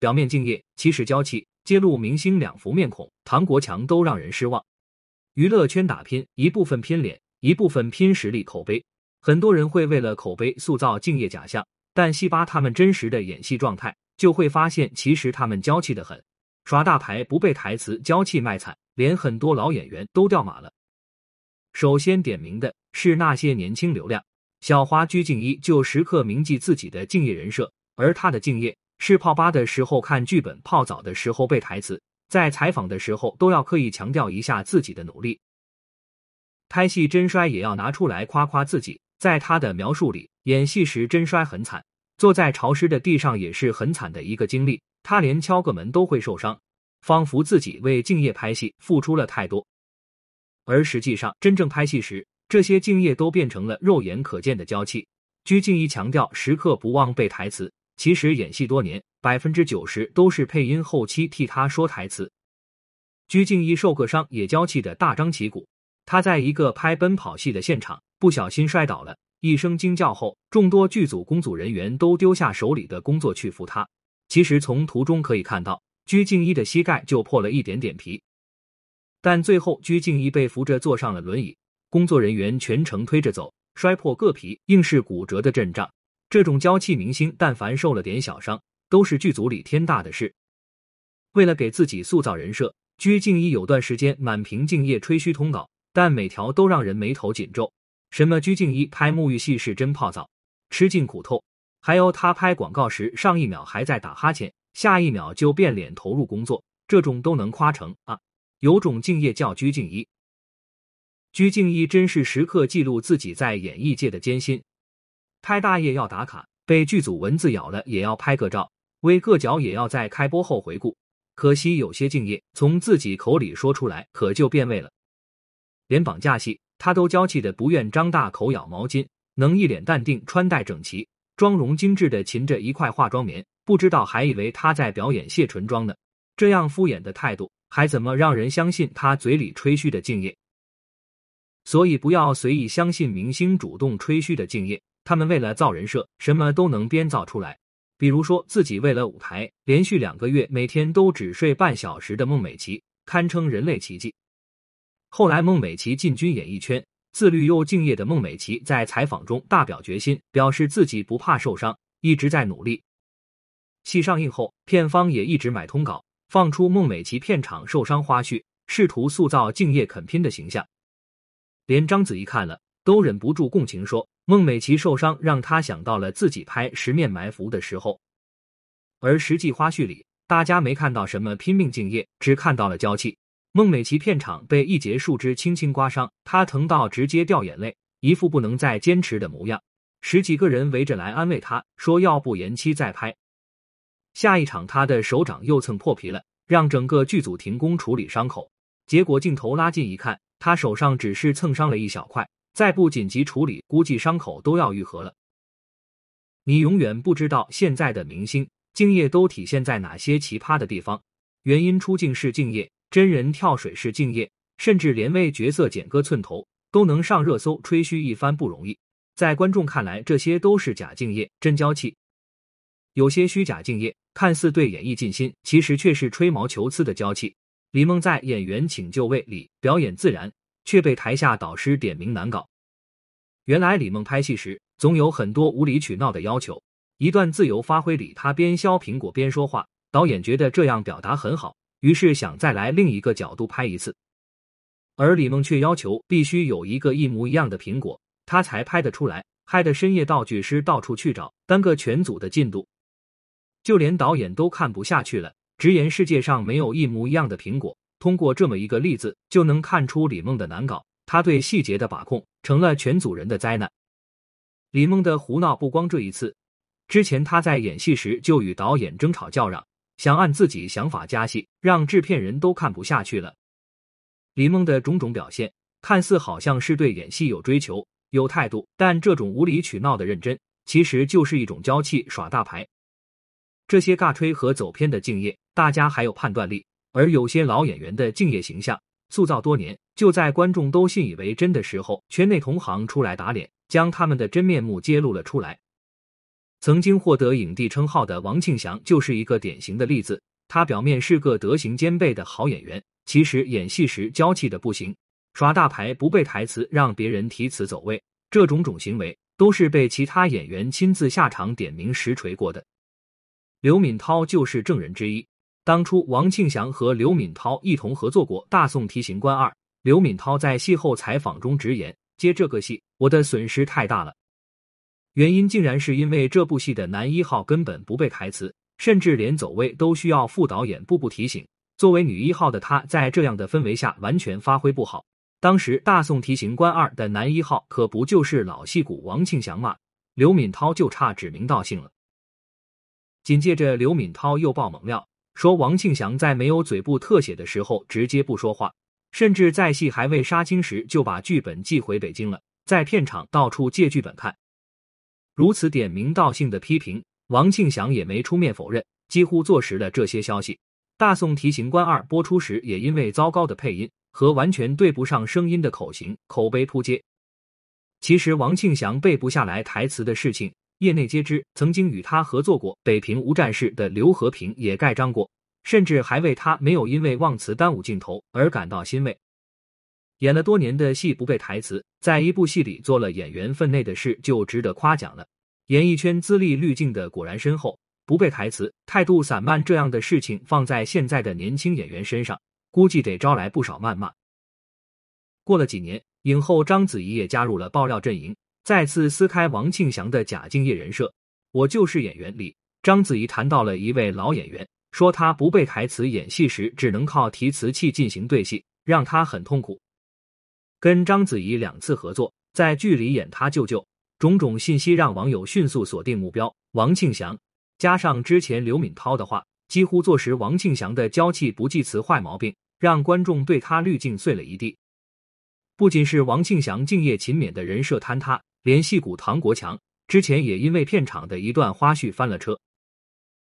表面敬业，其实娇气，揭露明星两副面孔，唐国强都让人失望。娱乐圈打拼，一部分拼脸，一部分拼实力、口碑。很多人会为了口碑塑造敬业假象，但细扒他们真实的演戏状态，就会发现其实他们娇气的很，耍大牌不背台词，娇气卖惨，连很多老演员都掉马了。首先点名的是那些年轻流量，小花鞠婧祎就时刻铭记自己的敬业人设，而她的敬业是泡吧的时候看剧本，泡澡的时候背台词，在采访的时候都要刻意强调一下自己的努力，拍戏真摔也要拿出来夸夸自己。在他的描述里，演戏时真摔很惨，坐在潮湿的地上也是很惨的一个经历。他连敲个门都会受伤，仿佛自己为敬业拍戏付出了太多。而实际上，真正拍戏时，这些敬业都变成了肉眼可见的娇气。鞠婧祎强调时刻不忘背台词，其实演戏多年，百分之九十都是配音后期替他说台词。鞠婧祎受个伤也娇气的大张旗鼓。他在一个拍奔跑戏的现场。不小心摔倒了，一声惊叫后，众多剧组工组人员都丢下手里的工作去扶他。其实从图中可以看到，鞠婧祎的膝盖就破了一点点皮，但最后鞠婧祎被扶着坐上了轮椅，工作人员全程推着走，摔破个皮硬是骨折的阵仗。这种娇气明星，但凡受了点小伤，都是剧组里天大的事。为了给自己塑造人设，鞠婧祎有段时间满屏敬业吹嘘通稿，但每条都让人眉头紧皱。什么鞠婧祎拍沐浴戏是真泡澡，吃尽苦头；还有她拍广告时，上一秒还在打哈欠，下一秒就变脸投入工作，这种都能夸成啊？有种敬业叫鞠婧祎。鞠婧祎真是时刻记录自己在演艺界的艰辛，拍大业要打卡，被剧组蚊子咬了也要拍个照，微个脚也要在开播后回顾。可惜有些敬业从自己口里说出来，可就变味了。连绑架戏。他都娇气的不愿张大口咬毛巾，能一脸淡定、穿戴整齐、妆容精致的擒着一块化妆棉，不知道还以为他在表演卸唇妆呢。这样敷衍的态度，还怎么让人相信他嘴里吹嘘的敬业？所以不要随意相信明星主动吹嘘的敬业，他们为了造人设，什么都能编造出来。比如说自己为了舞台，连续两个月每天都只睡半小时的孟美岐，堪称人类奇迹。后来，孟美岐进军演艺圈，自律又敬业的孟美岐在采访中大表决心，表示自己不怕受伤，一直在努力。戏上映后，片方也一直买通稿，放出孟美岐片场受伤花絮，试图塑造敬业肯拼的形象。连章子怡看了都忍不住共情，说孟美岐受伤让她想到了自己拍《十面埋伏》的时候。而实际花絮里，大家没看到什么拼命敬业，只看到了娇气。孟美岐片场被一节树枝轻轻刮伤，她疼到直接掉眼泪，一副不能再坚持的模样。十几个人围着来安慰她，说要不延期再拍。下一场她的手掌又蹭破皮了，让整个剧组停工处理伤口。结果镜头拉近一看，她手上只是蹭伤了一小块，再不紧急处理，估计伤口都要愈合了。你永远不知道现在的明星敬业都体现在哪些奇葩的地方，原因出镜是敬业。真人跳水是敬业，甚至连为角色剪割寸头都能上热搜，吹嘘一番不容易。在观众看来，这些都是假敬业，真娇气。有些虚假敬业，看似对演艺尽心，其实却是吹毛求疵的娇气。李梦在《演员请就位》里表演自然，却被台下导师点名难搞。原来李梦拍戏时总有很多无理取闹的要求，一段自由发挥里，他边削苹果边说话，导演觉得这样表达很好。于是想再来另一个角度拍一次，而李梦却要求必须有一个一模一样的苹果，他才拍得出来，害得深夜道具师到处去找，耽搁全组的进度。就连导演都看不下去了，直言世界上没有一模一样的苹果。通过这么一个例子，就能看出李梦的难搞，他对细节的把控成了全组人的灾难。李梦的胡闹不光这一次，之前他在演戏时就与导演争吵叫嚷。想按自己想法加戏，让制片人都看不下去了。李梦的种种表现，看似好像是对演戏有追求、有态度，但这种无理取闹的认真，其实就是一种娇气耍大牌。这些尬吹和走偏的敬业，大家还有判断力；而有些老演员的敬业形象塑造多年，就在观众都信以为真的时候，圈内同行出来打脸，将他们的真面目揭露了出来。曾经获得影帝称号的王庆祥就是一个典型的例子。他表面是个德行兼备的好演员，其实演戏时娇气的不行，耍大牌不背台词，让别人提词走位，这种种行为都是被其他演员亲自下场点名实锤过的。刘敏涛就是证人之一。当初王庆祥和刘敏涛一同合作过《大宋提刑官二》，刘敏涛在戏后采访中直言：“接这个戏，我的损失太大了。”原因竟然是因为这部戏的男一号根本不背台词，甚至连走位都需要副导演步步提醒。作为女一号的她，在这样的氛围下完全发挥不好。当时《大宋提刑官二》的男一号可不就是老戏骨王庆祥吗？刘敏涛就差指名道姓了。紧接着，刘敏涛又爆猛料。说王庆祥在没有嘴部特写的时候直接不说话，甚至在戏还未杀青时就把剧本寄回北京了，在片场到处借剧本看。如此点名道姓的批评，王庆祥也没出面否认，几乎坐实了这些消息。《大宋提刑官二》播出时也因为糟糕的配音和完全对不上声音的口型，口碑扑街。其实王庆祥背不下来台词的事情。业内皆知，曾经与他合作过《北平无战事》的刘和平也盖章过，甚至还为他没有因为忘词耽误镜头而感到欣慰。演了多年的戏不背台词，在一部戏里做了演员分内的事，就值得夸奖了。演艺圈资历滤镜的果然深厚，不背台词、态度散漫这样的事情放在现在的年轻演员身上，估计得招来不少谩骂。过了几年，影后章子怡也加入了爆料阵营。再次撕开王庆祥的假敬业人设，我就是演员里，章子怡谈到了一位老演员，说他不背台词演戏时只能靠提词器进行对戏，让他很痛苦。跟章子怡两次合作，在剧里演他舅舅，种种信息让网友迅速锁定目标王庆祥。加上之前刘敏涛的话，几乎坐实王庆祥的娇气不记词坏毛病，让观众对他滤镜碎了一地。不仅是王庆祥敬业勤勉的人设坍塌。联系古唐国强之前也因为片场的一段花絮翻了车。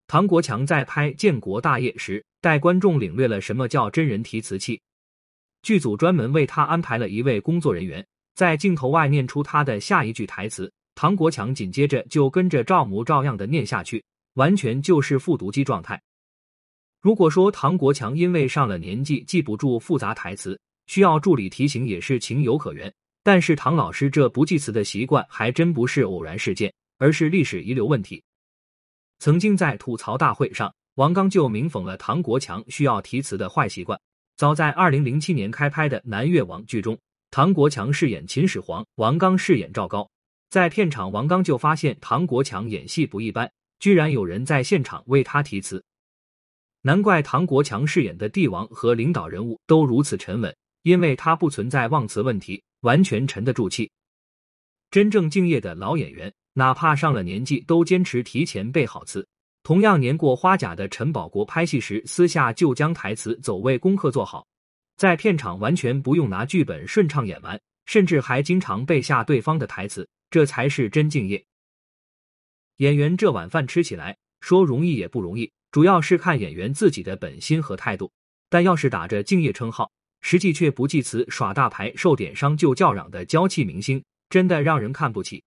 唐国强在拍《建国大业》时，带观众领略了什么叫真人提词器。剧组专门为他安排了一位工作人员，在镜头外念出他的下一句台词，唐国强紧接着就跟着照模照样的念下去，完全就是复读机状态。如果说唐国强因为上了年纪记不住复杂台词，需要助理提醒也是情有可原。但是唐老师这不记词的习惯还真不是偶然事件，而是历史遗留问题。曾经在吐槽大会上，王刚就明讽了唐国强需要提词的坏习惯。早在二零零七年开拍的《南越王》剧中，唐国强饰演秦始皇，王刚饰演赵高。在片场，王刚就发现唐国强演戏不一般，居然有人在现场为他提词。难怪唐国强饰演的帝王和领导人物都如此沉稳，因为他不存在忘词问题。完全沉得住气，真正敬业的老演员，哪怕上了年纪，都坚持提前背好词。同样年过花甲的陈宝国，拍戏时私下就将台词走位功课做好，在片场完全不用拿剧本顺畅演完，甚至还经常背下对方的台词，这才是真敬业。演员这碗饭吃起来，说容易也不容易，主要是看演员自己的本心和态度。但要是打着敬业称号，实际却不记词、耍大牌、受点伤就叫嚷的娇气明星，真的让人看不起。